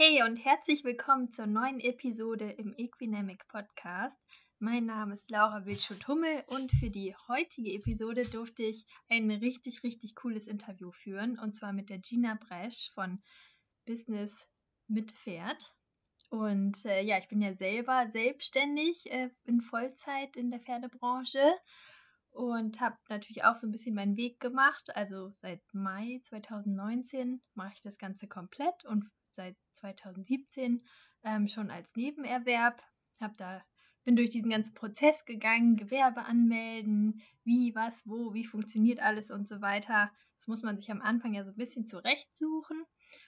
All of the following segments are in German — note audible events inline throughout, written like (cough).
Hey und herzlich willkommen zur neuen Episode im Equinamic Podcast. Mein Name ist Laura Wildschut-Hummel und für die heutige Episode durfte ich ein richtig, richtig cooles Interview führen und zwar mit der Gina Bresch von Business mit Pferd. Und äh, ja, ich bin ja selber selbstständig äh, in Vollzeit in der Pferdebranche und habe natürlich auch so ein bisschen meinen Weg gemacht. Also seit Mai 2019 mache ich das Ganze komplett und seit 2017 ähm, schon als Nebenerwerb. Habe da bin durch diesen ganzen Prozess gegangen, Gewerbe anmelden, wie, was, wo, wie funktioniert alles und so weiter. Das muss man sich am Anfang ja so ein bisschen zurechtsuchen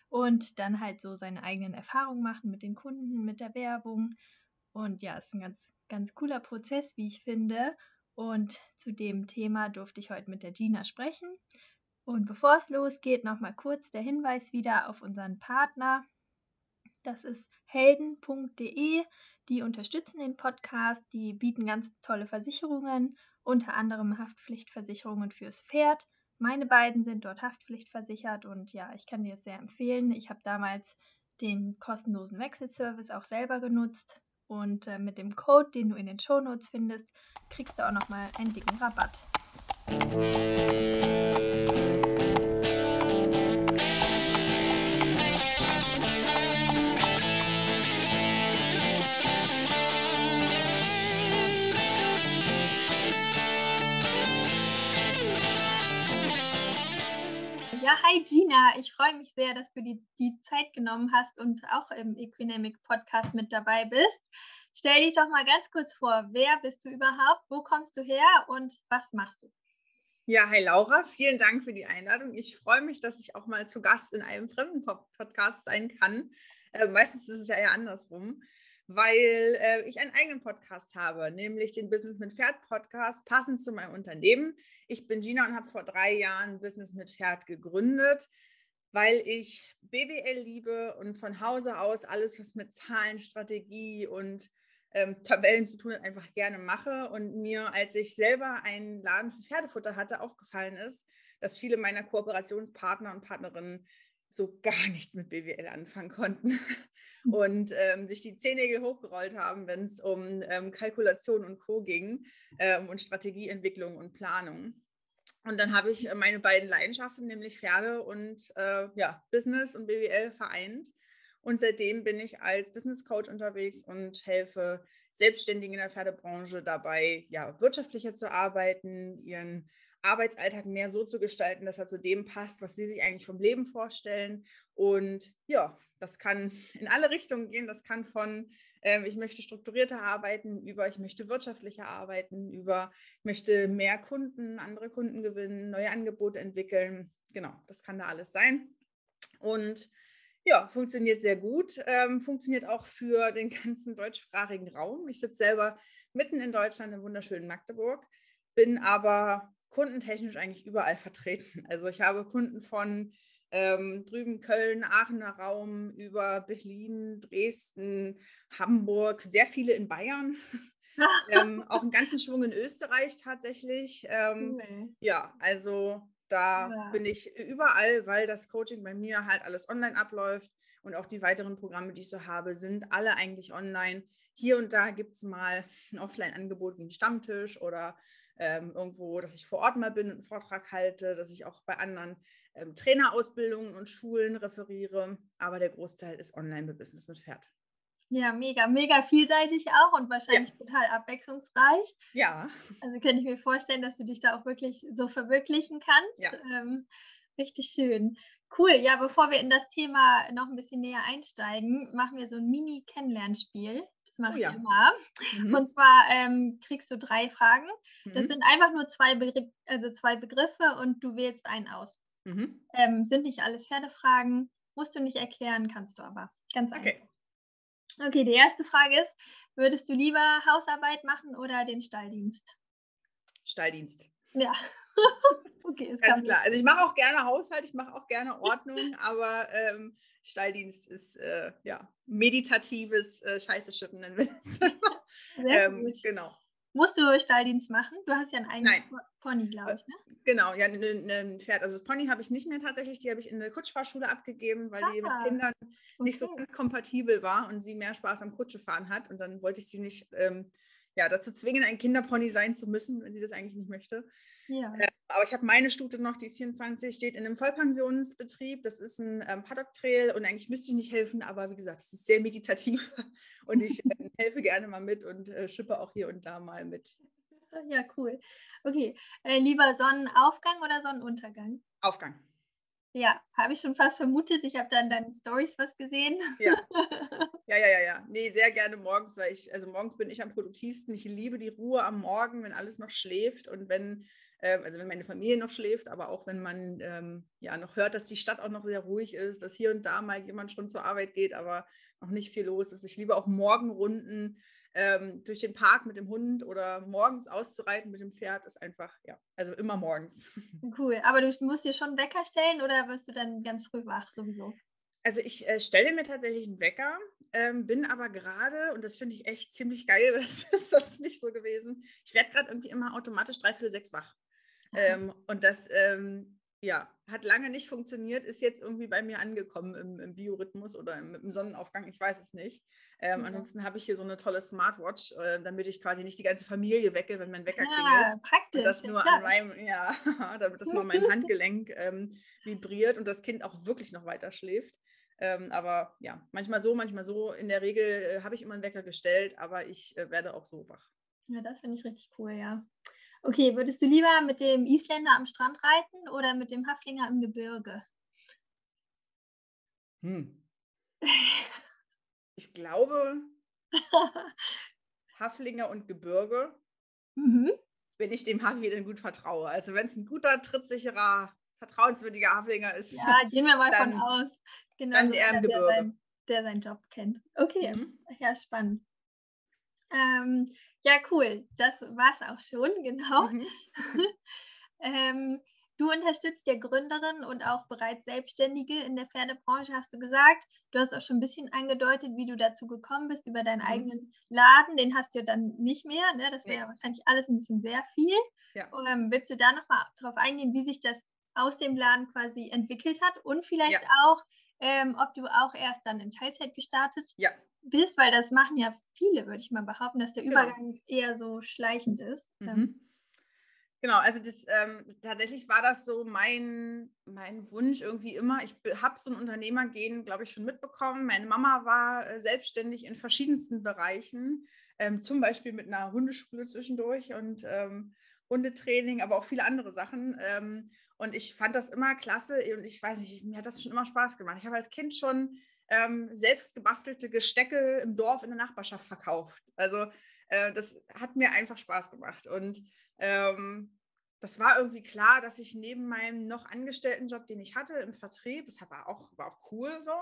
und dann halt so seine eigenen Erfahrungen machen mit den Kunden, mit der Werbung. Und ja, ist ein ganz, ganz cooler Prozess, wie ich finde. Und zu dem Thema durfte ich heute mit der Gina sprechen. Und bevor es losgeht, nochmal kurz der Hinweis wieder auf unseren Partner. Das ist helden.de. Die unterstützen den Podcast, die bieten ganz tolle Versicherungen, unter anderem Haftpflichtversicherungen fürs Pferd. Meine beiden sind dort haftpflichtversichert und ja, ich kann dir es sehr empfehlen. Ich habe damals den kostenlosen Wechselservice auch selber genutzt und äh, mit dem Code, den du in den Shownotes findest, kriegst du auch nochmal einen dicken Rabatt. Ja, hi Gina, ich freue mich sehr, dass du die, die Zeit genommen hast und auch im Equinamic Podcast mit dabei bist. Stell dich doch mal ganz kurz vor, wer bist du überhaupt, wo kommst du her und was machst du? Ja, hi Laura, vielen Dank für die Einladung. Ich freue mich, dass ich auch mal zu Gast in einem fremden Podcast sein kann. Äh, meistens ist es ja eher andersrum weil äh, ich einen eigenen Podcast habe, nämlich den Business mit Pferd Podcast, passend zu meinem Unternehmen. Ich bin Gina und habe vor drei Jahren Business mit Pferd gegründet, weil ich BWL liebe und von Hause aus alles, was mit Zahlen, Strategie und ähm, Tabellen zu tun hat, einfach gerne mache. Und mir, als ich selber einen Laden für Pferdefutter hatte, aufgefallen ist, dass viele meiner Kooperationspartner und Partnerinnen so gar nichts mit BWL anfangen konnten hm. und ähm, sich die Zehennägel hochgerollt haben, wenn es um ähm, Kalkulation und Co. ging ähm, und Strategieentwicklung und Planung. Und dann habe ich äh, meine beiden Leidenschaften, nämlich Pferde und äh, ja, Business und BWL vereint. Und seitdem bin ich als Business Coach unterwegs und helfe Selbstständigen in der Pferdebranche dabei, ja, wirtschaftlicher zu arbeiten, ihren Arbeitsalltag mehr so zu gestalten, dass er zu dem passt, was sie sich eigentlich vom Leben vorstellen. Und ja, das kann (laughs) in alle Richtungen gehen. Das kann von, ähm, ich möchte strukturierter arbeiten, über ich möchte wirtschaftlicher arbeiten, über ich möchte mehr Kunden, andere Kunden gewinnen, neue Angebote entwickeln. Genau, das kann da alles sein. Und ja, funktioniert sehr gut. Ähm, funktioniert auch für den (laughs) ganzen deutschsprachigen Raum. Ich sitze selber mitten in Deutschland im wunderschönen Magdeburg, bin aber kundentechnisch eigentlich überall (laughs) vertreten. Also ich habe Kunden von ähm, drüben Köln, Aachener Raum, über Berlin, Dresden, Hamburg, sehr viele in Bayern. (laughs) ähm, auch einen ganzen Schwung in Österreich tatsächlich. Ähm, cool. Ja, also da ja. bin ich überall, weil das Coaching bei mir halt alles online abläuft und auch die weiteren Programme, die ich so habe, sind alle eigentlich online. Hier und da gibt es mal ein Offline-Angebot wie ein Stammtisch oder ähm, irgendwo, dass ich vor Ort mal bin und einen Vortrag halte, dass ich auch bei anderen ähm, Trainerausbildungen und Schulen referiere. Aber der Großteil ist online bei Business mit Pferd. Ja, mega, mega vielseitig auch und wahrscheinlich ja. total abwechslungsreich. Ja. Also könnte ich mir vorstellen, dass du dich da auch wirklich so verwirklichen kannst. Ja. Ähm, richtig schön. Cool, ja, bevor wir in das Thema noch ein bisschen näher einsteigen, machen wir so ein Mini-Kennenlernspiel. Mache oh, ich ja. immer. Mhm. Und zwar ähm, kriegst du drei Fragen. Mhm. Das sind einfach nur zwei, Begr also zwei Begriffe und du wählst einen aus. Mhm. Ähm, sind nicht alles Pferdefragen, musst du nicht erklären, kannst du aber. Ganz einfach. Okay. Okay, die erste Frage ist, würdest du lieber Hausarbeit machen oder den Stalldienst? Stalldienst. Ja. (laughs) okay, ist ganz klar. Also ich mache auch gerne Haushalt, ich mache auch gerne Ordnung, (laughs) aber ähm, Stalldienst ist äh, ja meditatives äh, Scheiße schippen, nennen wir es. (laughs) Sehr ähm, gut. Genau. Musst du Stalldienst machen? Du hast ja einen eigenen Nein. Pony, glaube ich, ne? Genau, ja, ein ne, ne Pferd. Also das Pony habe ich nicht mehr tatsächlich, die habe ich in der Kutschfahrschule abgegeben, weil ah, die mit ah, Kindern okay. nicht so ganz kompatibel war und sie mehr Spaß am Kutschefahren hat. Und dann wollte ich sie nicht ähm, ja, dazu zwingen, ein Kinderpony sein zu müssen, wenn sie das eigentlich nicht möchte. Ja. Äh, aber ich habe meine Stute noch, die ist 24, steht in einem Vollpensionsbetrieb. Das ist ein ähm, Paddock-Trail und eigentlich müsste ich nicht helfen, aber wie gesagt, es ist sehr meditativ (laughs) und ich äh, (laughs) helfe gerne mal mit und äh, schippe auch hier und da mal mit. Ja, cool. Okay, äh, lieber Sonnenaufgang oder Sonnenuntergang? Aufgang. Ja, habe ich schon fast vermutet. Ich habe da in deinen Stories was gesehen. Ja. (laughs) ja, ja, ja, ja. Nee, sehr gerne morgens, weil ich, also morgens bin ich am produktivsten. Ich liebe die Ruhe am Morgen, wenn alles noch schläft und wenn, also wenn meine Familie noch schläft, aber auch wenn man ähm, ja noch hört, dass die Stadt auch noch sehr ruhig ist, dass hier und da mal jemand schon zur Arbeit geht, aber noch nicht viel los ist. Ich liebe auch Morgenrunden ähm, durch den Park mit dem Hund oder morgens auszureiten mit dem Pferd ist einfach, ja, also immer morgens. (laughs) Cool, aber du musst dir schon einen Wecker stellen oder wirst du dann ganz früh wach sowieso? Also ich äh, stelle mir tatsächlich einen Wecker, ähm, bin aber gerade, und das finde ich echt ziemlich geil, (laughs) das ist sonst nicht so gewesen, ich werde gerade irgendwie immer automatisch drei, vier, sechs wach. Ähm, und das ähm, ja, hat lange nicht funktioniert, ist jetzt irgendwie bei mir angekommen im, im Biorhythmus oder im, im, Sonnenaufgang, ich weiß es nicht. Ähm, ja. Ansonsten habe ich hier so eine tolle Smartwatch, äh, damit ich quasi nicht die ganze Familie wecke, wenn mein Wecker ja, klingelt. Praktisch. Und das nur ja. an meinem, ja, (laughs) damit das nur mein (laughs) Handgelenk ähm, vibriert und das Kind auch wirklich noch weiter schläft. Ähm, aber ja, manchmal so, manchmal so. In der Regel äh, habe ich immer einen Wecker gestellt, aber ich äh, werde auch so wach. Ja, das finde ich richtig cool, ja. Okay, würdest du lieber mit dem Isländer am Strand reiten oder mit dem Haflinger im Gebirge? Hm. (laughs) Ich glaube, (laughs) Haflinger und Gebirge, mhm. wenn ich dem Hafi dann gut vertraue. Also wenn es ein guter, trittsicherer, vertrauenswürdiger Haflinger ist. Ja, gehen wir mal dann, von aus. Genau dann eher im Gebirge. Der, sein, der seinen Job kennt. Okay, mhm. ja, spannend. Ähm, ja, cool. Das war es auch schon, genau. Mhm. (laughs) ähm, du unterstützt ja Gründerinnen und auch bereits Selbstständige in der Pferdebranche, hast du gesagt. Du hast auch schon ein bisschen angedeutet, wie du dazu gekommen bist über deinen mhm. eigenen Laden. Den hast du dann nicht mehr. Ne? Das wäre ja. wahrscheinlich alles ein bisschen sehr viel. Ja. Ähm, willst du da nochmal drauf eingehen, wie sich das aus dem Laden quasi entwickelt hat und vielleicht ja. auch, ähm, ob du auch erst dann in Teilzeit gestartet ja bist, weil das machen ja viele, würde ich mal behaupten, dass der genau. Übergang genau. eher so schleichend ist. Ähm. Mhm. Genau, also das ähm, tatsächlich war das so mein, mein Wunsch irgendwie immer. Ich habe so ein Unternehmergehen, glaube ich, schon mitbekommen. Meine Mama war äh, selbstständig in verschiedensten Bereichen, ähm, zum Beispiel mit einer Hundeschule zwischendurch und ähm, Hundetraining, aber auch viele andere Sachen. Und ich fand das immer klasse und ich weiß nicht, mir hat das schon immer Spaß gemacht. Ich habe als Kind schon ähm, selbst gebastelte Gestecke im Dorf in der Nachbarschaft verkauft. Also äh, das hat mir einfach Spaß gemacht. Und ähm, das war irgendwie klar, dass ich neben meinem noch angestellten Job, den ich hatte im Vertrieb, das war auch, war auch cool so,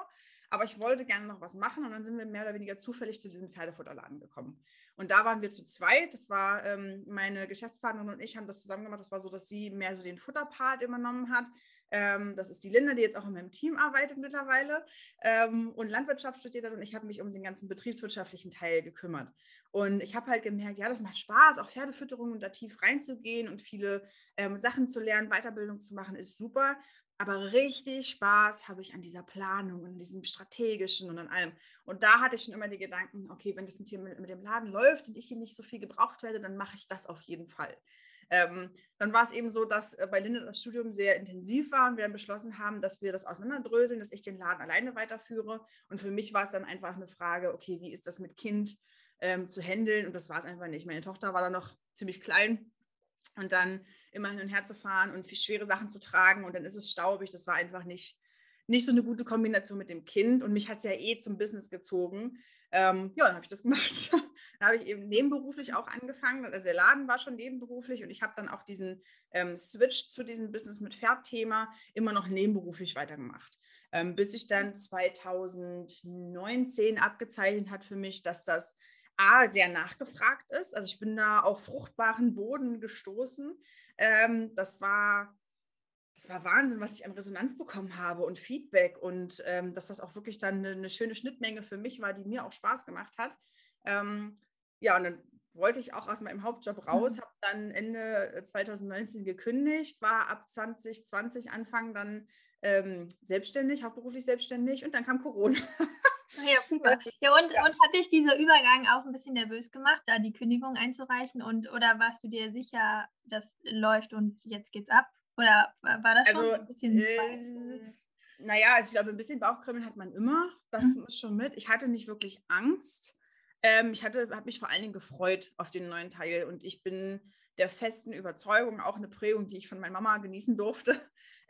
aber ich wollte gerne noch was machen und dann sind wir mehr oder weniger zufällig zu diesem Pferdefutterladen gekommen. Und da waren wir zu zweit. Das war ähm, meine Geschäftspartnerin und ich haben das zusammen gemacht. Das war so, dass sie mehr so den Futterpart übernommen hat. Ähm, das ist die Linda, die jetzt auch in meinem Team arbeitet mittlerweile ähm, und Landwirtschaft studiert hat. Und ich habe mich um den ganzen betriebswirtschaftlichen Teil gekümmert. Und ich habe halt gemerkt, ja, das macht Spaß, auch Pferdefütterung und da tief reinzugehen und viele ähm, Sachen zu lernen, Weiterbildung zu machen, ist super. Aber richtig Spaß habe ich an dieser Planung und diesem strategischen und an allem. Und da hatte ich schon immer die Gedanken, okay, wenn das hier mit, dem Laden läuft und ich hier nicht so viel gebraucht werde, dann mache ich das auf jeden Fall. Ähm, dann war es eben so, dass äh, bei Linde das Studium sehr intensiv war und wir dann beschlossen haben, dass wir das auseinanderdröseln, dass ich den Laden alleine weiterführe. Und für mich war es dann einfach eine Frage, okay, wie ist das mit Kind ähm, zu handeln? Und das war es einfach nicht. Meine Tochter war dann noch ziemlich klein und dann immer hin und her zu fahren und schwere Sachen zu tragen und dann ist es staubig. Das war einfach nicht, nicht so eine gute Kombination mit dem Kind und mich hat es ja eh zum Business gezogen. Ähm, ja, dann habe ich das gemacht. (laughs) dann habe ich eben nebenberuflich auch angefangen. Also der Laden war schon nebenberuflich und ich habe dann auch diesen ähm, Switch zu diesem Business mit Pferd-Thema immer noch nebenberuflich weitergemacht. Ähm, bis sich dann 2019 abgezeichnet hat für mich, dass das A, sehr nachgefragt ist. Also ich bin da auf fruchtbaren Boden gestoßen. Ähm, das war das war Wahnsinn, was ich an Resonanz bekommen habe und Feedback und ähm, dass das auch wirklich dann eine, eine, schöne Schnittmenge für mich war, die mir auch Spaß gemacht hat. Ähm, ja, und dann wollte ich auch aus meinem Hauptjob raus, mhm. habe dann Ende 2019 gekündigt, war ab 2020 Anfang dann ähm, selbstständig, hauptberuflich selbstständig und dann kam Corona. (laughs) Ja, (laughs) super. Ja, und, ja. und hat dich dieser Übergang auch ein bisschen nervös gemacht, da die Kündigung einzureichen? Und oder warst du dir sicher, das läuft und jetzt geht's ab? Oder war das also, schon ein bisschen äh, Naja, also ich glaube, ein bisschen Bauchkribbeln hat man immer. Das mhm. ist schon mit. Ich hatte nicht wirklich Angst. Ähm, ich habe mich vor allen Dingen gefreut auf den neuen Teil und ich bin der festen Überzeugung, auch eine Prägung, die ich von meiner Mama genießen durfte,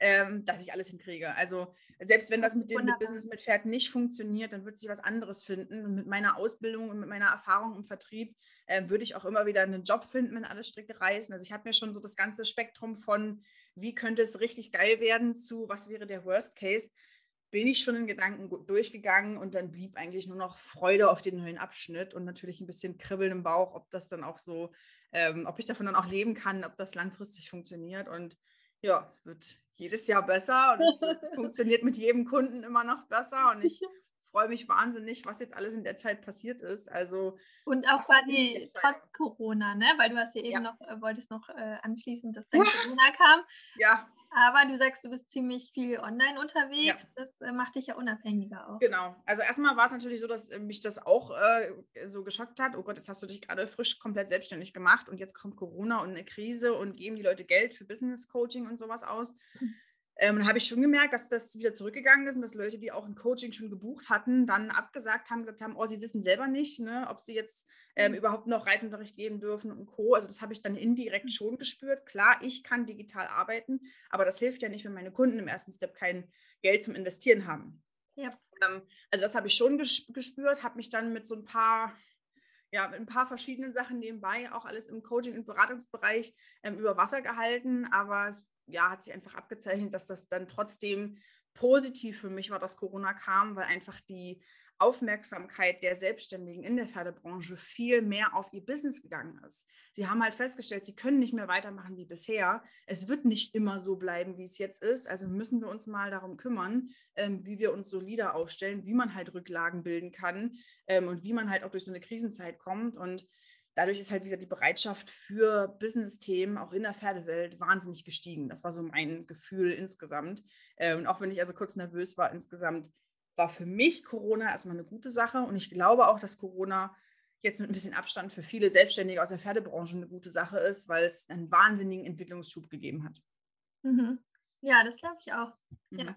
ähm, dass ich alles hinkriege. Also selbst wenn das mit dem mit Business mit Pferd nicht funktioniert, dann wird sich was anderes finden. Und mit meiner Ausbildung und mit meiner Erfahrung im Vertrieb äh, würde ich auch immer wieder einen Job finden, wenn alle Stricke reißen. Also ich habe mir schon so das ganze Spektrum von, wie könnte es richtig geil werden, zu was wäre der Worst Case, bin ich schon in Gedanken durchgegangen und dann blieb eigentlich nur noch Freude auf den neuen Abschnitt und natürlich ein bisschen Kribbeln im Bauch, ob das dann auch so, ähm, ob ich davon dann auch leben kann, ob das langfristig funktioniert. Und ja, es wird jedes Jahr besser und es (laughs) funktioniert mit jedem Kunden immer noch besser und ich (laughs) freue mich wahnsinnig, was jetzt alles in der Zeit passiert ist. Also und auch quasi trotz Corona, ne? Weil du hast ja eben ja. noch äh, wolltest noch äh, anschließen, dass dann Corona kam. Ja. Aber du sagst, du bist ziemlich viel online unterwegs. Ja. Das äh, macht dich ja unabhängiger auch. Genau. Also erstmal war es natürlich so, dass äh, mich das auch äh, so geschockt hat. Oh Gott, jetzt hast du dich gerade frisch komplett selbstständig gemacht und jetzt kommt Corona und eine Krise und geben die Leute Geld für Business Coaching und sowas aus. Ähm, dann habe ich schon gemerkt, dass das wieder zurückgegangen ist und dass Leute, die auch ein Coaching schon gebucht hatten, dann abgesagt haben, gesagt haben, oh, sie wissen selber nicht, ne, ob sie jetzt ähm, mhm. überhaupt noch Reitunterricht geben dürfen und Co. Also das habe ich dann indirekt schon gespürt. Klar, ich kann digital arbeiten, aber das hilft ja nicht, wenn meine Kunden im ersten Step kein Geld zum Investieren haben. Ja. Ähm, also das habe ich schon gespürt, habe mich dann mit so ein paar ja, mit ein paar verschiedenen Sachen nebenbei, auch alles im Coaching- und Beratungsbereich ähm, über Wasser gehalten. Aber es ja, hat sich einfach abgezeichnet, dass das dann trotzdem positiv für mich war, dass Corona kam, weil einfach die Aufmerksamkeit der Selbstständigen in der Pferdebranche viel mehr auf ihr Business gegangen ist. Sie haben halt festgestellt, sie können nicht mehr weitermachen wie bisher. Es wird nicht immer so bleiben, wie es jetzt ist. Also müssen wir uns mal darum kümmern, ähm, wie wir uns solider aufstellen, wie man halt Rücklagen bilden kann ähm, und wie man halt auch durch so eine Krisenzeit kommt. Und dadurch ist halt wieder die Bereitschaft für Business-Themen auch in der Pferdewelt wahnsinnig gestiegen. Das war so mein Gefühl insgesamt. Und auch wenn ich also kurz nervös war, insgesamt war für mich Corona erstmal eine gute Sache. Und ich glaube auch, dass Corona jetzt mit ein bisschen Abstand für viele Selbstständige aus der Pferdebranche eine gute Sache ist, weil es einen wahnsinnigen Entwicklungsschub gegeben hat. Mhm. Ja, das glaube ich auch. Mhm. Ja.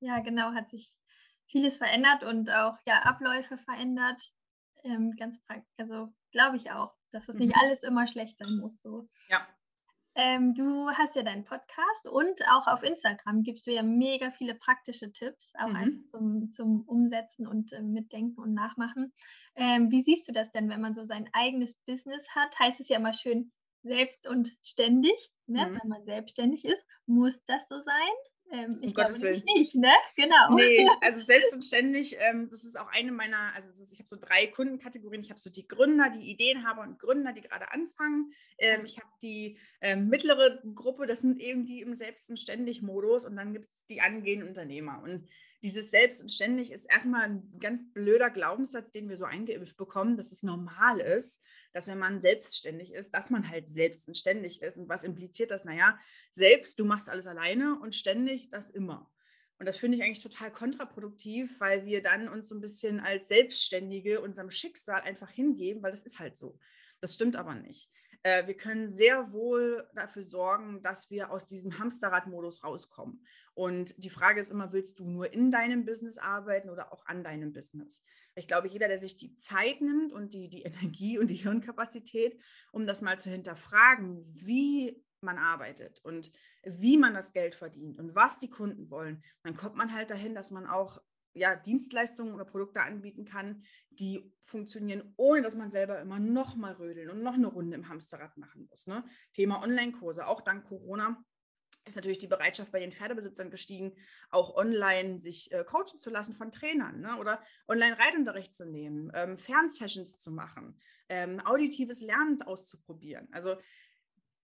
ja, genau, hat sich vieles verändert und auch ja, Abläufe verändert. Ähm, ganz praktisch, also glaube ich auch, dass es mhm. nicht alles immer schlecht sein muss. So. Ja. Ähm, du hast ja deinen Podcast und auch auf Instagram gibst du ja mega viele praktische Tipps, auch mhm. zum, zum Umsetzen und äh, Mitdenken und Nachmachen. Ähm, wie siehst du das denn, wenn man so sein eigenes Business hat? Heißt es ja immer schön selbst und ständig, ne? Mhm. wenn man selbstständig ist. Muss das so sein? Ähm, ich um Gottes Willen. nicht, ne? Genau. Nee, (laughs) also selbst und ständig, ähm, das ist auch eine meiner, also ist, ich habe so drei Kundenkategorien. Ich habe so die Gründer, die Ideenhaber und Gründer, die gerade anfangen. Ähm, ich habe die ähm, mittlere Gruppe, das sind eben die im Selbst- und Ständig-Modus und dann gibt es die angehenden Unternehmer. Und dieses Selbst und Ständig ist erstmal ein ganz blöder Glaubenssatz, den wir so eingeimpft bekommen, dass es normal ist, dass wenn man selbstständig ist, dass man halt selbst und ständig ist. Und was impliziert das? Naja, selbst, du machst alles alleine und ständig das immer. Und das finde ich eigentlich total kontraproduktiv, weil wir dann uns so ein bisschen als Selbstständige unserem Schicksal einfach hingeben, weil das ist halt so. Das stimmt aber nicht. Äh, wir können sehr wohl dafür sorgen, dass wir aus diesem Hamsterrad-Modus rauskommen. Und die Frage ist immer, willst du nur in deinem Business arbeiten oder auch an deinem Business? Ich glaube, jeder, der sich die Zeit nimmt und die, die (laughs) Energie und die Hirnkapazität, um das mal zu hinterfragen, wie man arbeitet und wie man das Geld verdient und was die Kunden wollen, dann kommt man halt dahin, dass man auch ja, Dienstleistungen oder Produkte anbieten kann, die funktionieren, ohne dass man selber immer noch mal rödeln und noch eine Runde im Hamsterrad machen muss. Ne? Thema Online-Kurse, auch dank Corona ist natürlich die Bereitschaft bei den Pferdebesitzern gestiegen, auch online sich äh, coachen zu lassen von Trainern ne? oder online Reitunterricht zu nehmen, ähm, Fernsessions zu machen, ähm, auditives Lernen auszuprobieren. Also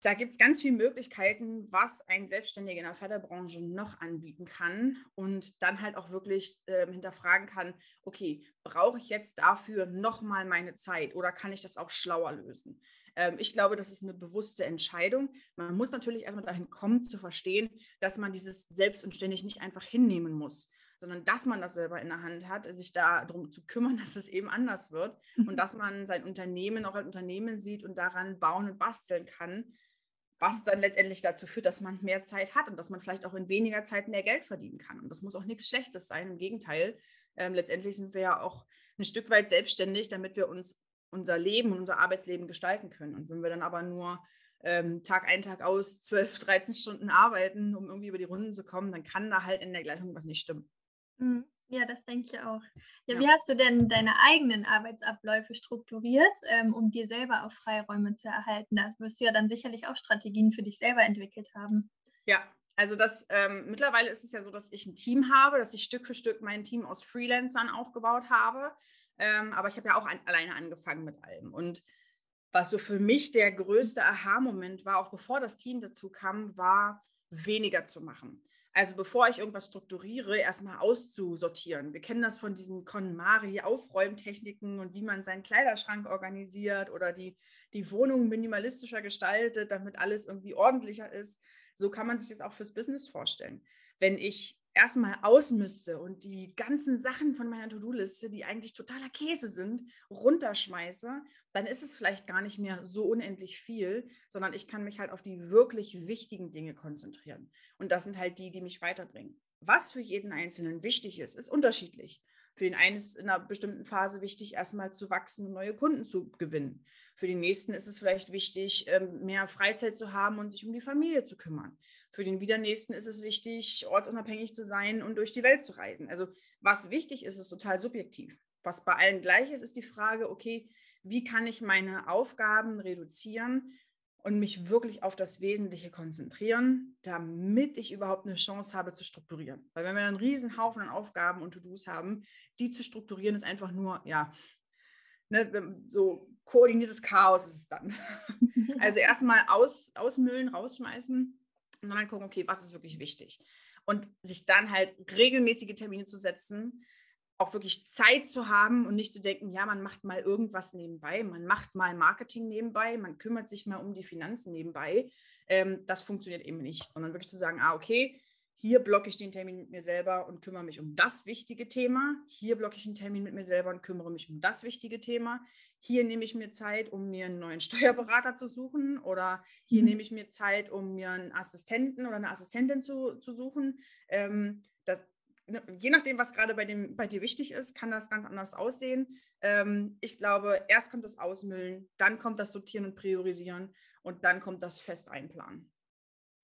da gibt es ganz viele Möglichkeiten, was ein Selbstständiger in der Förderbranche noch anbieten kann und dann halt auch wirklich äh, hinterfragen kann, okay, brauche ich jetzt dafür nochmal meine Zeit oder kann ich das auch schlauer lösen? Ähm, ich glaube, das ist eine bewusste Entscheidung. Man muss natürlich erstmal dahin kommen zu verstehen, dass man dieses selbst und ständig nicht einfach hinnehmen muss, sondern dass man das selber in der Hand hat, sich darum zu kümmern, (laughs) dass es eben anders wird und (laughs) dass man sein Unternehmen auch als Unternehmen sieht und daran bauen und basteln kann was dann letztendlich dazu führt, dass man mehr Zeit hat und dass man vielleicht auch in weniger Zeit mehr Geld verdienen kann. Und das muss auch nichts Schlechtes sein. Im Gegenteil, ähm, letztendlich sind wir ja auch ein Stück weit selbstständig, damit wir uns unser Leben und unser Arbeitsleben gestalten können. Und wenn wir dann aber nur ähm, Tag ein, Tag aus 12, 13 Stunden arbeiten, um irgendwie über die Runden zu kommen, dann kann da halt in der Gleichung was nicht stimmen. Mhm. Ja, das denke ich auch. Ja, ja, wie hast du denn deine eigenen Arbeitsabläufe strukturiert, ähm, um dir selber auch Freiräume zu erhalten? Da wirst du ja dann sicherlich auch Strategien für dich selber entwickelt haben. Ja, also das ähm, mittlerweile ist es ja so, dass ich ein Team habe, dass ich Stück für Stück mein Team aus Freelancern aufgebaut habe. Ähm, aber ich habe ja auch an, alleine angefangen mit allem. Und was so für mich der größte Aha-Moment war, auch bevor das Team dazu kam, war weniger zu machen. Also bevor ich irgendwas strukturiere, erstmal auszusortieren. Wir kennen das von diesen KonMari-Aufräumtechniken und wie man seinen Kleiderschrank organisiert oder die, die Wohnung minimalistischer gestaltet, damit alles irgendwie ordentlicher ist. So kann man sich das auch fürs Business vorstellen. Wenn ich erstmal ausmüsste und die ganzen Sachen von meiner To-Do-Liste, die eigentlich totaler Käse sind, runterschmeiße, dann ist es vielleicht gar nicht mehr so unendlich viel, sondern ich kann mich halt auf die wirklich wichtigen Dinge konzentrieren. Und das sind halt die, die mich weiterbringen. Was für jeden Einzelnen wichtig ist, ist unterschiedlich. Für den einen ist in einer bestimmten Phase wichtig, erstmal zu wachsen und neue Kunden zu gewinnen. Für den nächsten ist es vielleicht wichtig, ähm, mehr Freizeit zu haben und sich um die Familie zu kümmern. Für den wieder nächsten ist es wichtig, ortsunabhängig zu sein und durch die Welt zu reisen. Also was wichtig ist, ist total subjektiv. Was bei allen gleich ist, ist die Frage, okay, wie kann ich meine Aufgaben reduzieren, und mich wirklich auf das Wesentliche konzentrieren, damit ich überhaupt eine Chance habe zu strukturieren. Weil wenn wir einen riesen Haufen an Aufgaben und To-Dos haben, die zu strukturieren ist einfach nur, ja, ne, so koordiniertes Chaos ist es dann. (laughs) also erstmal aus, ausmüllen, rausschmeißen und dann gucken, okay, was ist wirklich wichtig? Und sich dann halt regelmäßige Termine zu setzen, auch wirklich Zeit zu haben und nicht zu denken, ja, man macht mal irgendwas nebenbei, man macht mal Marketing nebenbei, man kümmert sich mal um die Finanzen nebenbei. Ähm, das funktioniert eben nicht, sondern wirklich zu sagen, ah, okay, hier blocke ich den Termin mit mir selber und kümmere mich um das wichtige Thema. Hier blocke ich einen Termin mit mir selber und kümmere mich um das wichtige Thema. Hier nehme ich mir Zeit, um mir einen neuen (laughs) Steuerberater zu suchen. Oder hier mhm. nehme ich mir Zeit, um mir einen Assistenten oder eine Assistentin zu, zu suchen. Ähm, das, Ne, je nachdem, was gerade bei, bei dir wichtig ist, kann das ganz anders aussehen. Ähm, ich glaube, erst kommt das Ausmüllen, dann kommt das Sortieren und Priorisieren und dann kommt das Fest einplanen.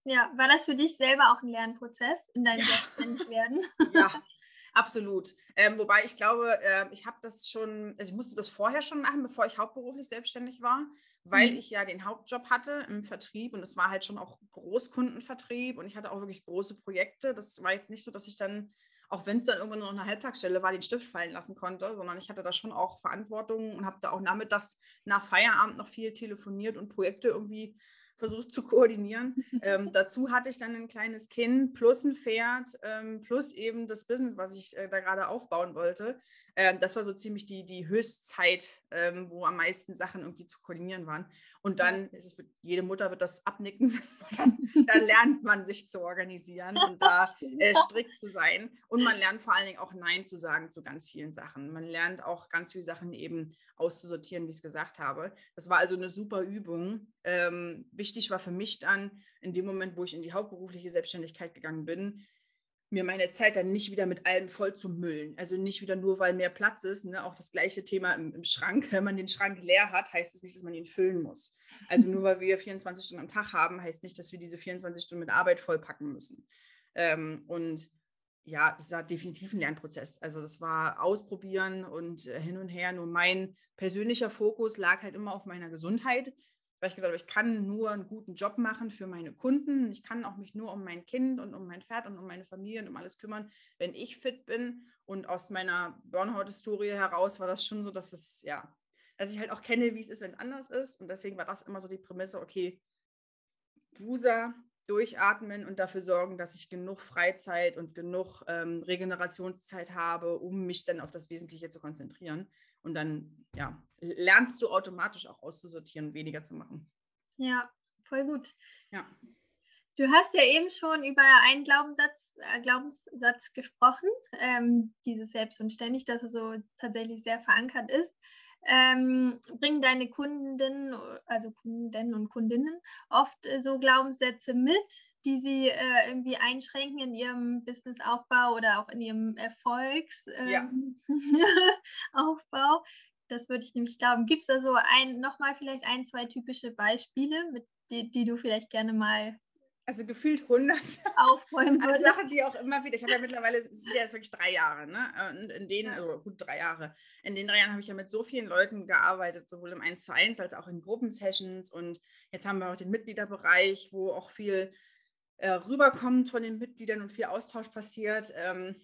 Ja, war das für dich selber auch ein Lernprozess in deinem ja. Selbstständigwerden? (laughs) Ja, absolut. Ähm, wobei ich glaube, äh, ich habe das schon, also ich musste das vorher schon machen, bevor ich hauptberuflich selbstständig war, weil mhm. ich ja den Hauptjob hatte im Vertrieb und es war halt schon auch Großkundenvertrieb und ich hatte auch wirklich große Projekte. Das war jetzt nicht so, dass ich dann auch wenn es dann irgendwann noch eine Halbtagsstelle war, den Stift fallen lassen konnte, sondern ich hatte da schon auch Verantwortung und habe da auch nachmittags nach Feierabend noch viel telefoniert und Projekte irgendwie versucht zu koordinieren. (laughs) ähm, dazu hatte ich dann ein kleines Kind plus ein Pferd ähm, plus eben das Business, was ich äh, da gerade aufbauen wollte. Ähm, das war so ziemlich die, die Höchstzeit, ähm, wo am meisten Sachen irgendwie zu koordinieren waren. Und dann ist es, jede Mutter wird das abnicken. (laughs) dann, dann, lernt man sich zu organisieren und da (laughs) äh, strikt zu sein. Und man lernt vor allen Dingen auch Nein zu sagen zu ganz vielen Sachen. Man lernt auch ganz viele Sachen eben auszusortieren, wie ich es gesagt habe. Das war also eine super Übung. Ähm, wichtig war für mich dann, in dem Moment, wo ich in die hauptberufliche Selbstständigkeit gegangen bin, mir meine Zeit dann nicht wieder mit allem voll zu müllen. Also nicht wieder nur, weil mehr Platz ist. Ne? Auch das gleiche Thema im, im, Schrank. Wenn man den Schrank leer hat, heißt es das nicht, dass man ihn füllen muss. Also nur weil wir 24 Stunden am Tag haben, heißt nicht, dass wir diese 24 Stunden mit Arbeit vollpacken müssen. Ähm, und ja, es war definitiv ein Lernprozess. Also das war ausprobieren und äh, hin und her. Nur mein persönlicher Fokus lag halt immer auf meiner Gesundheit weil ich gesagt habe, ich kann nur einen guten Job machen für meine Kunden. Ich kann auch mich nur um mein Kind und um mein Pferd und um meine Familie und um alles kümmern, wenn ich fit bin. Und aus meiner Burnout-Historie heraus war das schon so, dass es, ja, dass ich halt auch kenne, wie es ist, wenn es anders ist. Und deswegen war das immer so die Prämisse, okay, Busa, durchatmen und dafür sorgen, dass ich genug Freizeit und genug ähm, Regenerationszeit habe, um mich dann auf das Wesentliche zu konzentrieren. Und dann ja, lernst du automatisch auch auszusortieren und weniger zu machen. Ja, voll gut. Ja. Du hast ja eben schon über einen Glaubenssatz, äh, Glaubenssatz gesprochen, ähm, dieses Selbst und ständig, dass es so tatsächlich sehr verankert ist. Ähm, bringen deine Kunden, also Kunden und Kundinnen, oft äh, so Glaubenssätze mit, die sie äh, irgendwie einschränken in ihrem Businessaufbau oder auch in ihrem Erfolgsaufbau. Ja. Ähm, (laughs) das würde ich nämlich glauben. Gibt es da so ein, nochmal vielleicht ein, zwei typische Beispiele, mit die, die du vielleicht gerne mal also gefühlt 100 (laughs) aufräumen also Sachen, die auch immer wieder, ich habe ja mittlerweile, es sind ja jetzt wirklich drei Jahre, ne? Und in denen, ja. also gut drei Jahre, in den drei Jahren habe ich ja mit so vielen Leuten gearbeitet, sowohl im 1 zu 1 als auch in Gruppensessions und jetzt haben wir auch den Mitgliederbereich, wo auch viel äh, rüberkommt von den Mitgliedern und viel Austausch passiert. Ähm,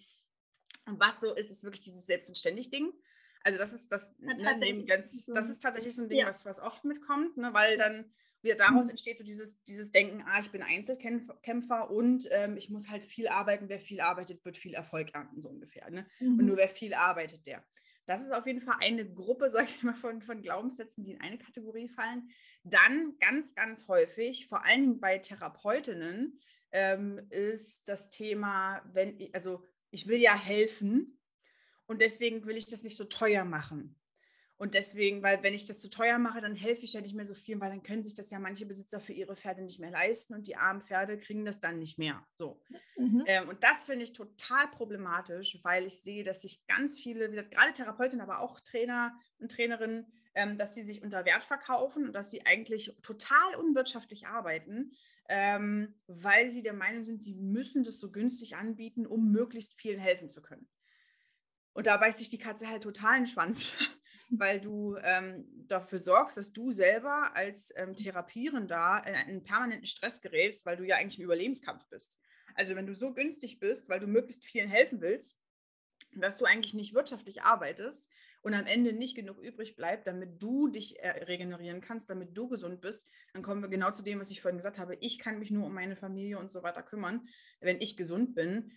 und was so ist, ist wirklich dieses Selbstständig-Ding. Also das ist das, ne, ganz, das ist tatsächlich so ein Ding, ja. was, was oft mitkommt, ne, weil dann wieder daraus mhm. entsteht so dieses, dieses Denken, ah, ich bin Einzelkämpfer und ähm, ich muss halt viel arbeiten. Wer viel arbeitet, wird viel Erfolg ernten, so ungefähr. Ne? Mhm. Und nur wer viel arbeitet, der. Das ist auf jeden Fall eine Gruppe, (laughs) sage ich mal, von, von Glaubenssätzen, die in eine Kategorie fallen. Dann ganz, ganz häufig, vor allen Dingen bei Therapeutinnen, ähm, ist das Thema, wenn ich, also ich will ja helfen und deswegen will ich das nicht so teuer machen. Und deswegen, weil wenn ich das zu teuer mache, dann helfe ich ja nicht mehr so viel, weil dann können sich das ja manche Besitzer für ihre Pferde nicht mehr leisten und die armen Pferde kriegen das dann nicht mehr. So. Mhm. Ähm, und das finde ich total problematisch, weil ich sehe, dass sich ganz viele, wie gesagt, gerade Therapeutinnen, aber auch Trainer und Trainerinnen, ähm, dass sie sich unter Wert verkaufen und dass sie eigentlich total unwirtschaftlich arbeiten, ähm, weil sie der Meinung sind, sie müssen das so günstig anbieten, um möglichst vielen helfen zu können. Und da beißt sich die Katze halt total in den Schwanz, (laughs) weil du ähm, dafür sorgst, dass du selber als ähm, Therapierender in einen permanenten Stress gerätst, weil du ja eigentlich im Überlebenskampf bist. Also wenn du so günstig bist, weil du möglichst vielen helfen willst, dass du eigentlich nicht wirtschaftlich arbeitest und am Ende nicht genug übrig bleibt, damit du dich äh, regenerieren kannst, damit du gesund bist, dann kommen wir genau zu dem, was ich vorhin gesagt habe. Ich kann mich nur um meine Familie und so weiter kümmern, wenn ich gesund bin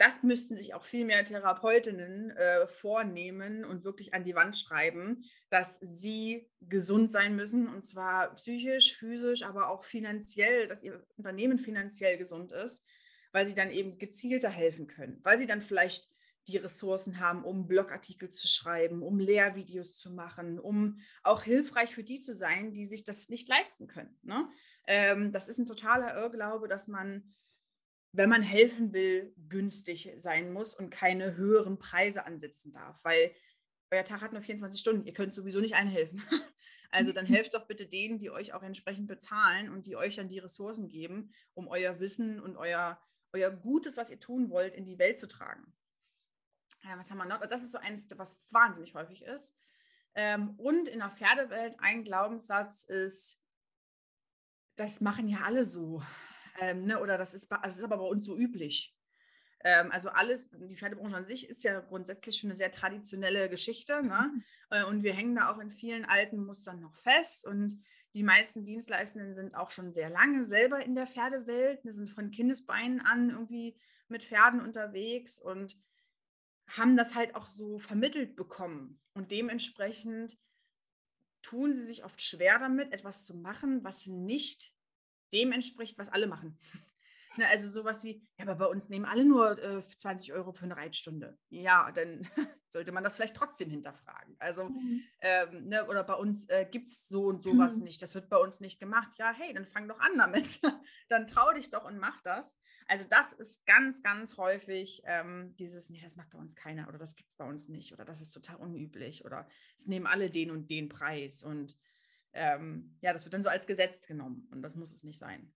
das müssten sich auch viel mehr Therapeutinnen äh, vornehmen und wirklich an die Wand schreiben, dass sie gesund sein müssen und zwar psychisch, physisch, aber auch finanziell, dass ihr Unternehmen finanziell gesund ist, weil sie dann eben gezielter helfen können, weil sie dann vielleicht die Ressourcen haben, um Blogartikel zu schreiben, um Lehrvideos zu machen, um auch hilfreich für die zu sein, die sich das nicht leisten können. Ne? Ähm, das ist ein totaler Irrglaube, dass man wenn man helfen will, günstig sein muss und keine höheren Preise ansetzen darf, weil euer Tag hat nur 24 Stunden, ihr könnt sowieso nicht einhelfen. (laughs) Also dann helft doch bitte denen, die euch auch entsprechend bezahlen und die euch dann die Ressourcen geben, um euer Wissen und euer, euer Gutes, was ihr tun wollt, in die Welt zu tragen. Ja, was haben wir noch? Das ist so eins, was wahnsinnig häufig ist. Ähm, und in der Pferdewelt ein Glaubenssatz ist, das machen ja alle so. Ähm, ne, oder das ist, also das ist aber bei uns so üblich. Ähm, also alles, die Pferdebranche an sich ist ja grundsätzlich schon eine sehr traditionelle Geschichte. Ne? Mhm. Äh, und wir hängen da auch in vielen alten Mustern noch fest. Und die meisten Dienstleistenden sind auch schon sehr lange selber in der Pferdewelt. Wir sind von Kindesbeinen an irgendwie mit Pferden unterwegs und haben das halt auch so vermittelt bekommen. Und dementsprechend tun sie sich oft schwer damit, etwas zu machen, was nicht dem entspricht, was alle machen. (laughs) Ne, also sowas wie, ja, aber bei uns nehmen alle nur äh, 20 Euro für eine Reitstunde. Ja, dann (laughs) sollte man das vielleicht trotzdem hinterfragen. Also, mhm. ähm, ne, oder bei uns äh, gibt es so und (clears throat) sowas mhm. nicht. Das wird bei uns nicht gemacht. Ja, hey, dann fang doch an damit. (laughs) dann trau dich doch und mach das. Also das ist ganz, ganz häufig ähm, dieses, nee, das macht bei uns keiner oder das gibt es bei uns nicht oder das ist total unüblich oder es nehmen alle den und den Preis und ähm, ja, das wird dann so als Gesetz genommen und das muss es nicht sein.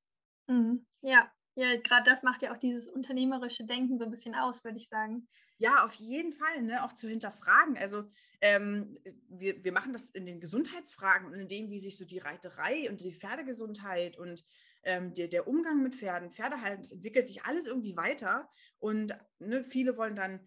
Mhm. Ja, ja, gerade das macht ja auch dieses unternehmerische Denken so ein bisschen aus, würde ich sagen. Ja, auf jeden Fall, ne? auch zu hinterfragen. Also ähm, wir, wir machen das in den Gesundheitsfragen und in dem, wie sich so die Reiterei und die Pferdegesundheit und ähm, der, der Umgang mit Pferden, Pferdehalten, es entwickelt sich alles irgendwie weiter und ne, viele wollen dann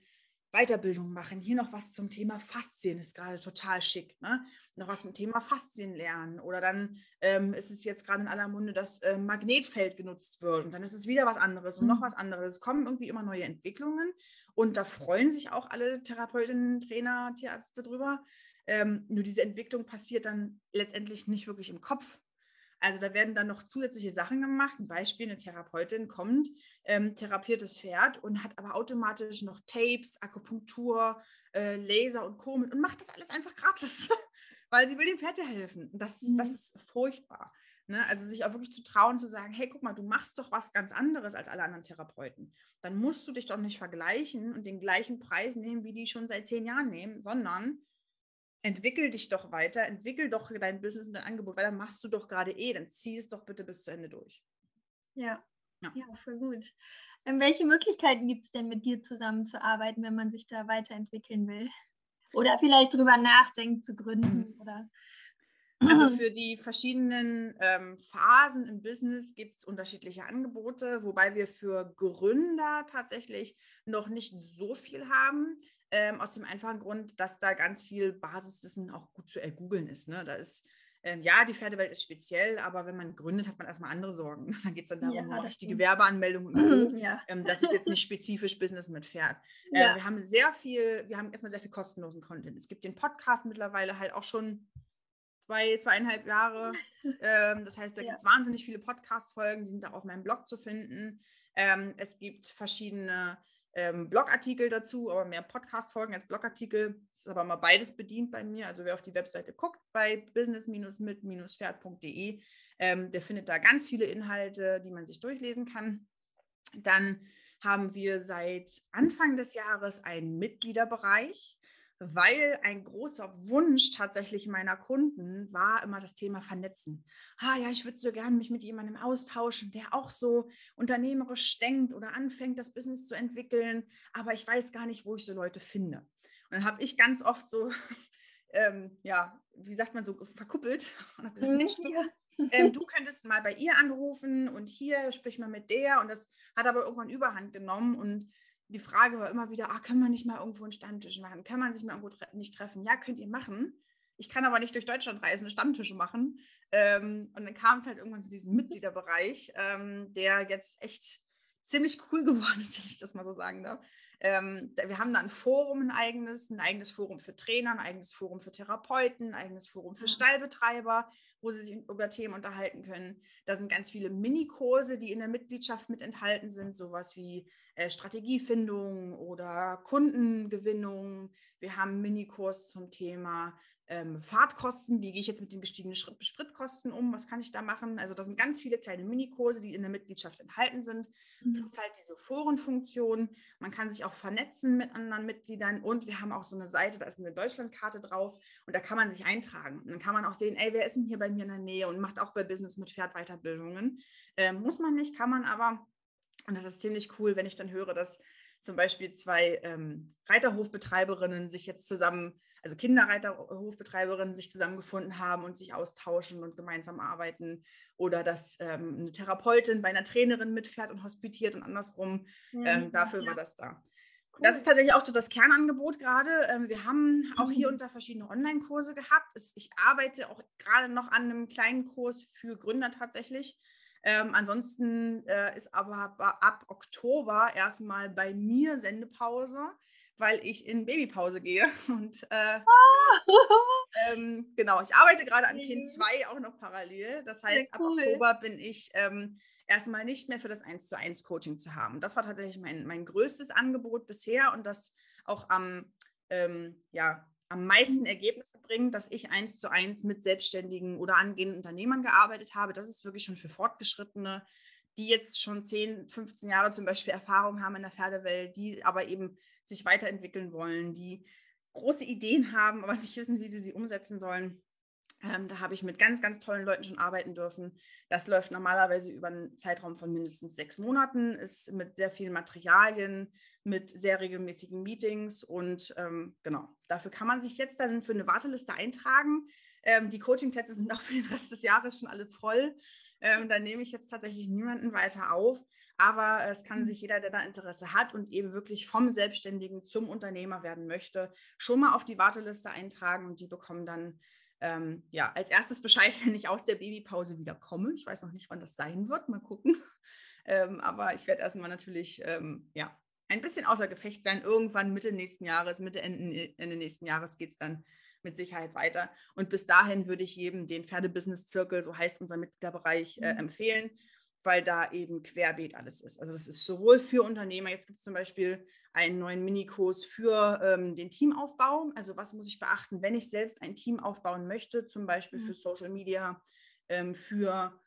Weiterbildung machen. Hier noch was zum Thema Faszien ist gerade total schick. Ne? Noch was zum Thema Faszien lernen. Oder dann ähm, ist es jetzt gerade in aller Munde, dass äh, Magnetfeld genutzt wird. Und dann ist es wieder was anderes und mhm. noch was anderes. Es kommen irgendwie immer neue Entwicklungen. Und da freuen sich auch alle Therapeutinnen, Trainer, Tierärzte drüber. Ähm, nur diese Entwicklung passiert dann letztendlich nicht wirklich im Kopf, also da werden dann noch zusätzliche Sachen gemacht. Ein Beispiel, eine Therapeutin kommt, ähm, therapiert das Pferd und hat aber automatisch noch Tapes, Akupunktur, äh, Laser und Co. und macht das alles einfach gratis, (laughs) weil sie will dem Pferd ja helfen. Das, mhm. das ist furchtbar. Ne? Also sich auch wirklich zu trauen, zu sagen, hey, guck mal, du machst doch was ganz anderes als alle anderen Therapeuten. Dann musst du dich doch nicht vergleichen und den gleichen Preis nehmen, wie die schon seit zehn Jahren nehmen, sondern entwickel dich doch weiter, entwickel doch dein Business und dein Angebot, weil dann machst du doch gerade eh, dann zieh es doch bitte bis zu Ende durch. Ja, ja, ja voll gut. Ähm, welche Möglichkeiten gibt es denn mit dir zusammenzuarbeiten, wenn man sich da weiterentwickeln will? Oder vielleicht drüber nachdenkt zu gründen mhm. oder also (clears throat) für die verschiedenen ähm, Phasen im Business gibt es unterschiedliche Angebote, wobei wir für Gründer tatsächlich noch nicht so viel haben. Ähm, aus dem einfachen Grund, dass da ganz viel Basiswissen auch gut zu ergoogeln ist. Ne? Da ist, ähm, ja, die Pferdewelt ist speziell, aber wenn man gründet, hat man erstmal andere Sorgen. (laughs) Dann geht es dann darum, ja, die Gewerbeanmeldung und (laughs) ja. ähm, das ist jetzt nicht spezifisch Business mit Pferd. (laughs) Äh, ja. Wir haben sehr viel, wir haben erstmal sehr viel kostenlosen Content. Es gibt den Podcast mittlerweile halt auch schon zwei, zweieinhalb Jahre. Ähm, das heißt, da gibt es wahnsinnig viele Podcast-Folgen, die sind auch auf meinem Blog zu finden. Ähm, es gibt verschiedene ähm, Blogartikel dazu, aber mehr Podcast-Folgen als Blogartikel. Ist aber mal beides bedient bei mir. Also wer auf die Webseite guckt, bei business-mit-pferd.de, ähm, der findet da ganz viele Inhalte, die man sich durchlesen kann. Dann haben wir seit Anfang des Jahres einen Mitgliederbereich weil ein großer Wunsch tatsächlich meiner Kunden war immer das Thema Vernetzen. Ah ja, ich würde so gerne mich mit jemandem austauschen, der auch so unternehmerisch denkt oder anfängt, das Business zu entwickeln, aber ich weiß gar nicht, wo ich so Leute finde. Und dann habe ich ganz oft so, (laughs) ähm, ja, wie sagt man so, verkuppelt und habe gesagt, Mensch, du, ähm, du (laughs) könntest mal bei ihr anrufen und hier sprich mal mit der. Und das hat aber irgendwann Überhand genommen und die Frage war immer wieder, ah, können wir nicht mal irgendwo einen Stammtisch machen? Kann man sich mal irgendwo tre nicht treffen? Ja, könnt ihr machen. Ich kann aber nicht durch Deutschland reisen, Stammtische machen. Ähm, und dann kam es halt irgendwann zu diesem Mitgliederbereich, ähm, der jetzt echt ziemlich cool (laughs) geworden ist, wenn ich das mal so sagen darf. Ähm, wir haben da ein Forum, ein eigenes, ein eigenes Forum für Trainer, ein eigenes Forum für Therapeuten, ein eigenes Forum für Stallbetreiber, wo sie sich über Themen unterhalten können. Da sind ganz viele Minikurse, die in der Mitgliedschaft mit enthalten sind, sowas wie äh, Strategiefindung oder Kundengewinnung. Wir haben einen Minikurs zum Thema ähm, Fahrtkosten, wie gehe ich jetzt mit den gestiegenen Spritkosten um, was kann ich da machen? Also das sind ganz viele kleine Minikurse, die in der Mitgliedschaft enthalten sind, mhm. plus halt diese Forenfunktion. Man kann sich auch vernetzen mit anderen Mitgliedern und wir haben auch so eine Seite, da ist eine Deutschlandkarte drauf und da kann man sich eintragen. Und dann kann man auch sehen, ey, wer ist denn hier bei mir in der Nähe und macht auch bei Business mit Pferd Weiterbildungen. Ähm, muss man nicht, kann man aber. Und das ist ziemlich cool, wenn ich dann höre, dass zum Beispiel zwei ähm, Reiterhofbetreiberinnen sich jetzt zusammen also Kinderreiterhofbetreiberinnen sich zusammengefunden haben und sich austauschen und gemeinsam arbeiten oder dass ähm, eine Therapeutin bei einer Trainerin mitfährt und hospitiert und andersrum. Ähm, dafür ja. war das da. Cool. Das ist tatsächlich auch das Kernangebot gerade. Ähm, wir haben auch hier mhm. unter verschiedene Online-Kurse gehabt. Ich arbeite auch gerade noch an einem kleinen Kurs für Gründer tatsächlich. Ähm, ansonsten äh, ist aber ab Oktober erstmal bei mir Sendepause weil ich in Babypause gehe. (laughs) Und äh, ähm, genau, ich arbeite gerade an Kind 2 auch noch parallel. Das heißt, cool. ab Oktober bin ich ähm, erstmal nicht mehr für das 1 zu 1 Coaching zu haben. Das war tatsächlich mein, mein größtes Angebot bisher und das auch am, ähm, ja, am meisten mhm. Ergebnisse bringt, dass ich eins zu eins mit selbstständigen oder angehenden Unternehmern gearbeitet habe. Das ist wirklich schon für Fortgeschrittene, die jetzt schon 10, 15 Jahre zum Beispiel Erfahrung haben in der Pferdewelt, die aber eben sich weiterentwickeln wollen, die große Ideen haben, aber (laughs) nicht wissen, wie sie sie umsetzen sollen. Ähm, da habe ich mit ganz, ganz tollen Leuten schon arbeiten dürfen. Das läuft normalerweise über einen Zeitraum von mindestens sechs Monaten, ist mit sehr vielen Materialien, mit sehr regelmäßigen Meetings und ähm, genau, dafür kann man sich jetzt dann für eine Warteliste eintragen. Ähm, die Coachingplätze sind (laughs) auch für den Rest des Jahres schon alle voll. Ähm, da nehme ich jetzt tatsächlich niemanden weiter auf. Aber es kann mhm. sich jeder, der da Interesse hat und eben wirklich vom Selbstständigen zum Unternehmer werden möchte, schon mal auf die Warteliste eintragen und die bekommen dann ähm, ja, als erstes Bescheid, (laughs) wenn ich aus der Babypause wieder komme. Ich weiß noch nicht, wann das sein wird. Mal gucken. (laughs) Ähm, aber ich werde erstmal natürlich ähm, ja, ein bisschen außer Gefecht sein. Irgendwann Mitte nächsten Jahres, Mitte, Ende, Ende nächsten Jahres geht es dann mit Sicherheit weiter. Und bis dahin würde ich jedem den Pferdebusiness-Zirkel, so heißt unser Mitgliederbereich, äh, mhm. empfehlen weil da eben querbeet alles ist. Also das ist sowohl für Unternehmer, jetzt gibt es zum Beispiel einen neuen Minikurs für ähm, den Teamaufbau. Also was muss ich beachten, wenn ich selbst ein Team aufbauen möchte, zum Beispiel mhm. für Social Media, ähm, für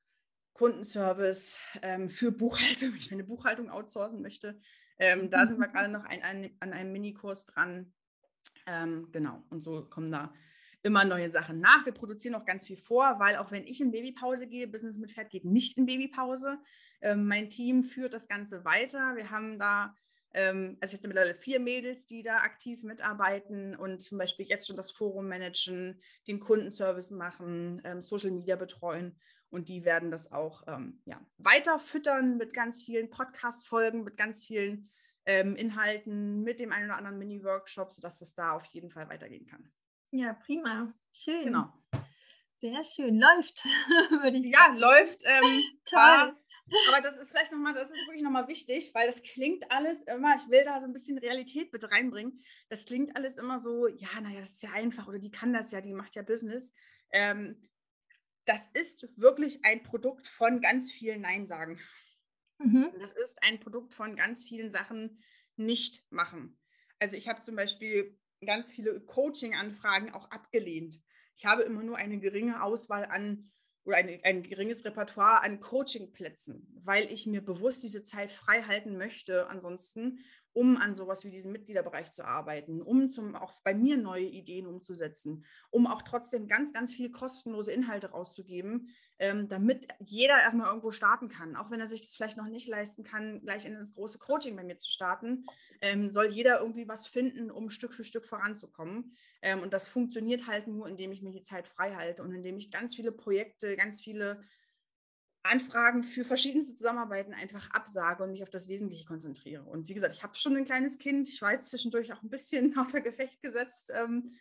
Kundenservice, ähm, für Buchhaltung, (laughs) wenn ich eine Buchhaltung outsourcen möchte. Ähm, da sind wir (laughs) gerade noch ein, ein, an einem Minikurs dran. Ähm, genau, und so kommen da immer neue Sachen nach. Wir produzieren auch ganz viel vor, weil auch wenn ich in Babypause gehe, Business mit Pferd geht nicht in Babypause. Ähm, mein Team führt das Ganze weiter. Wir haben da, ähm, also ich habe mittlerweile vier Mädels, die da aktiv mitarbeiten und zum Beispiel jetzt schon das Forum managen, den Kundenservice machen, ähm, Social Media betreuen. Und die werden das auch ähm, ja, weiter füttern mit ganz vielen Podcast-Folgen, mit ganz vielen ähm, Inhalten, mit dem einen oder anderen Mini-Workshop, sodass es da auf jeden Fall weitergehen kann. Ja, prima. Schön. Genau. Sehr schön. Läuft, (laughs) würde ich ja, sagen. Ja, läuft. Ähm, (laughs) Toll. Aber das ist vielleicht nochmal, das ist wirklich nochmal wichtig, weil das klingt alles immer, ich will da so ein bisschen Realität mit reinbringen. Das klingt alles immer so, ja, naja, das ist ja einfach oder die kann das ja, die macht ja Business. Ähm, das ist wirklich ein Produkt von ganz vielen Nein-Sagen. Mhm. Das ist ein Produkt von ganz vielen Sachen nicht machen. Also ich habe zum Beispiel ganz viele Coaching-Anfragen auch abgelehnt. Ich habe immer nur eine geringe Auswahl an oder ein, ein geringes Repertoire an Coaching-Plätzen, weil ich mir bewusst diese Zeit frei halten möchte. Ansonsten um an sowas wie diesen Mitgliederbereich zu arbeiten, um zum, auch bei mir neue Ideen umzusetzen, um auch trotzdem ganz, ganz viel kostenlose Inhalte rauszugeben, ähm, damit jeder erstmal irgendwo starten kann. Auch wenn er sich das vielleicht noch nicht leisten kann, gleich in das große Coaching bei mir zu starten, ähm, soll jeder irgendwie was finden, um Stück für Stück voranzukommen. Ähm, und das funktioniert halt nur, indem ich mir die Zeit frei halte und indem ich ganz viele Projekte, ganz viele Anfragen für verschiedenste Zusammenarbeiten einfach absage und mich auf das Wesentliche konzentriere. Und wie gesagt, ich habe schon ein kleines Kind. Ich war jetzt zwischendurch auch ein bisschen (laughs) außer Gefecht gesetzt ähm,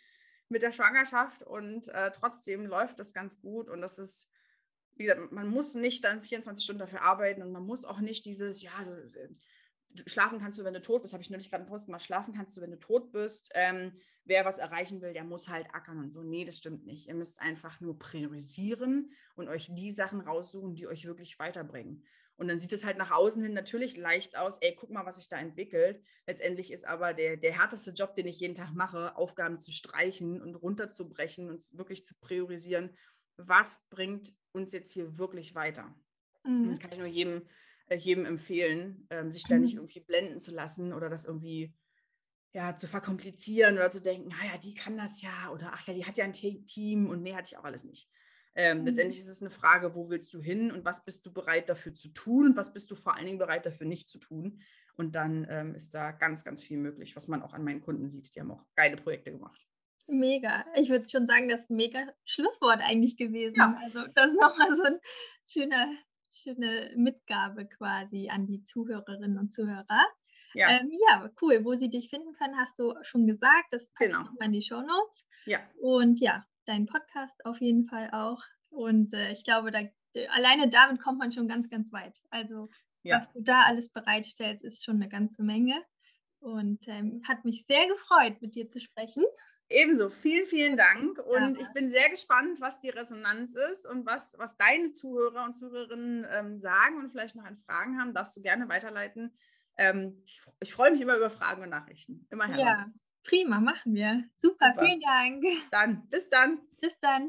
mit der Schwangerschaft und äh, trotzdem läuft das ganz gut. Und das ist, wie gesagt, man muss nicht dann 24 Stunden dafür arbeiten und man muss auch nicht dieses, ja, schlafen kannst du, wenn du tot bist, habe ich neulich gerade einen Post gemacht, schlafen kannst du, wenn du tot bist. Ähm, wer was erreichen will, der muss halt ackern und so. Nee, das stimmt nicht. Ihr müsst einfach nur priorisieren und euch die Sachen raussuchen, die euch wirklich weiterbringen. Und dann sieht es halt nach außen hin natürlich leicht aus, ey, guck mal, was sich da entwickelt. Letztendlich ist aber der, der härteste Job, den ich jeden Tag mache, Aufgaben zu streichen und runterzubrechen und wirklich zu priorisieren, was bringt uns jetzt hier wirklich weiter. Mhm. Das kann ich nur jedem äh, jedem empfehlen, ähm, sich da nicht mhm. irgendwie blenden zu lassen oder das irgendwie ja, zu verkomplizieren oder zu denken, naja, die kann das ja oder ach ja, die hat ja ein Team und nee, hatte ich auch alles nicht. Ähm, mhm. Letztendlich ist es eine Frage, wo willst du hin und was bist du bereit dafür zu tun und was bist du vor allen Dingen bereit dafür nicht zu tun. Und dann ähm, ist da ganz, ganz viel möglich, was man auch an meinen Kunden sieht. Die haben auch geile Projekte gemacht. Mega. Ich würde schon sagen, das ist ein mega Schlusswort eigentlich gewesen. Ja. Also das ist nochmal so ein schöner schöne Mitgabe quasi an die Zuhörerinnen und Zuhörer. Ja. Ähm, ja, cool. Wo sie dich finden können, hast du schon gesagt. Das packe genau. ich in die Show Notes. Ja. Und ja, dein Podcast auf jeden Fall auch. Und äh, ich glaube, da, alleine damit kommt man schon ganz, ganz weit. Also, ja. was du da alles bereitstellst, ist schon eine ganze Menge. Und ähm, hat mich sehr gefreut, mit dir zu sprechen. Ebenso, vielen, vielen Dank. Und ja. ich bin sehr gespannt, was die Resonanz ist und was, was deine Zuhörer und Zuhörerinnen ähm, sagen und vielleicht noch an Fragen haben. Darfst du gerne weiterleiten. Ähm, ich, ich freue mich immer über Fragen und Nachrichten. Immer her. Ja, prima, machen wir. Super, Super, vielen Dank. Dann, bis dann. Bis dann.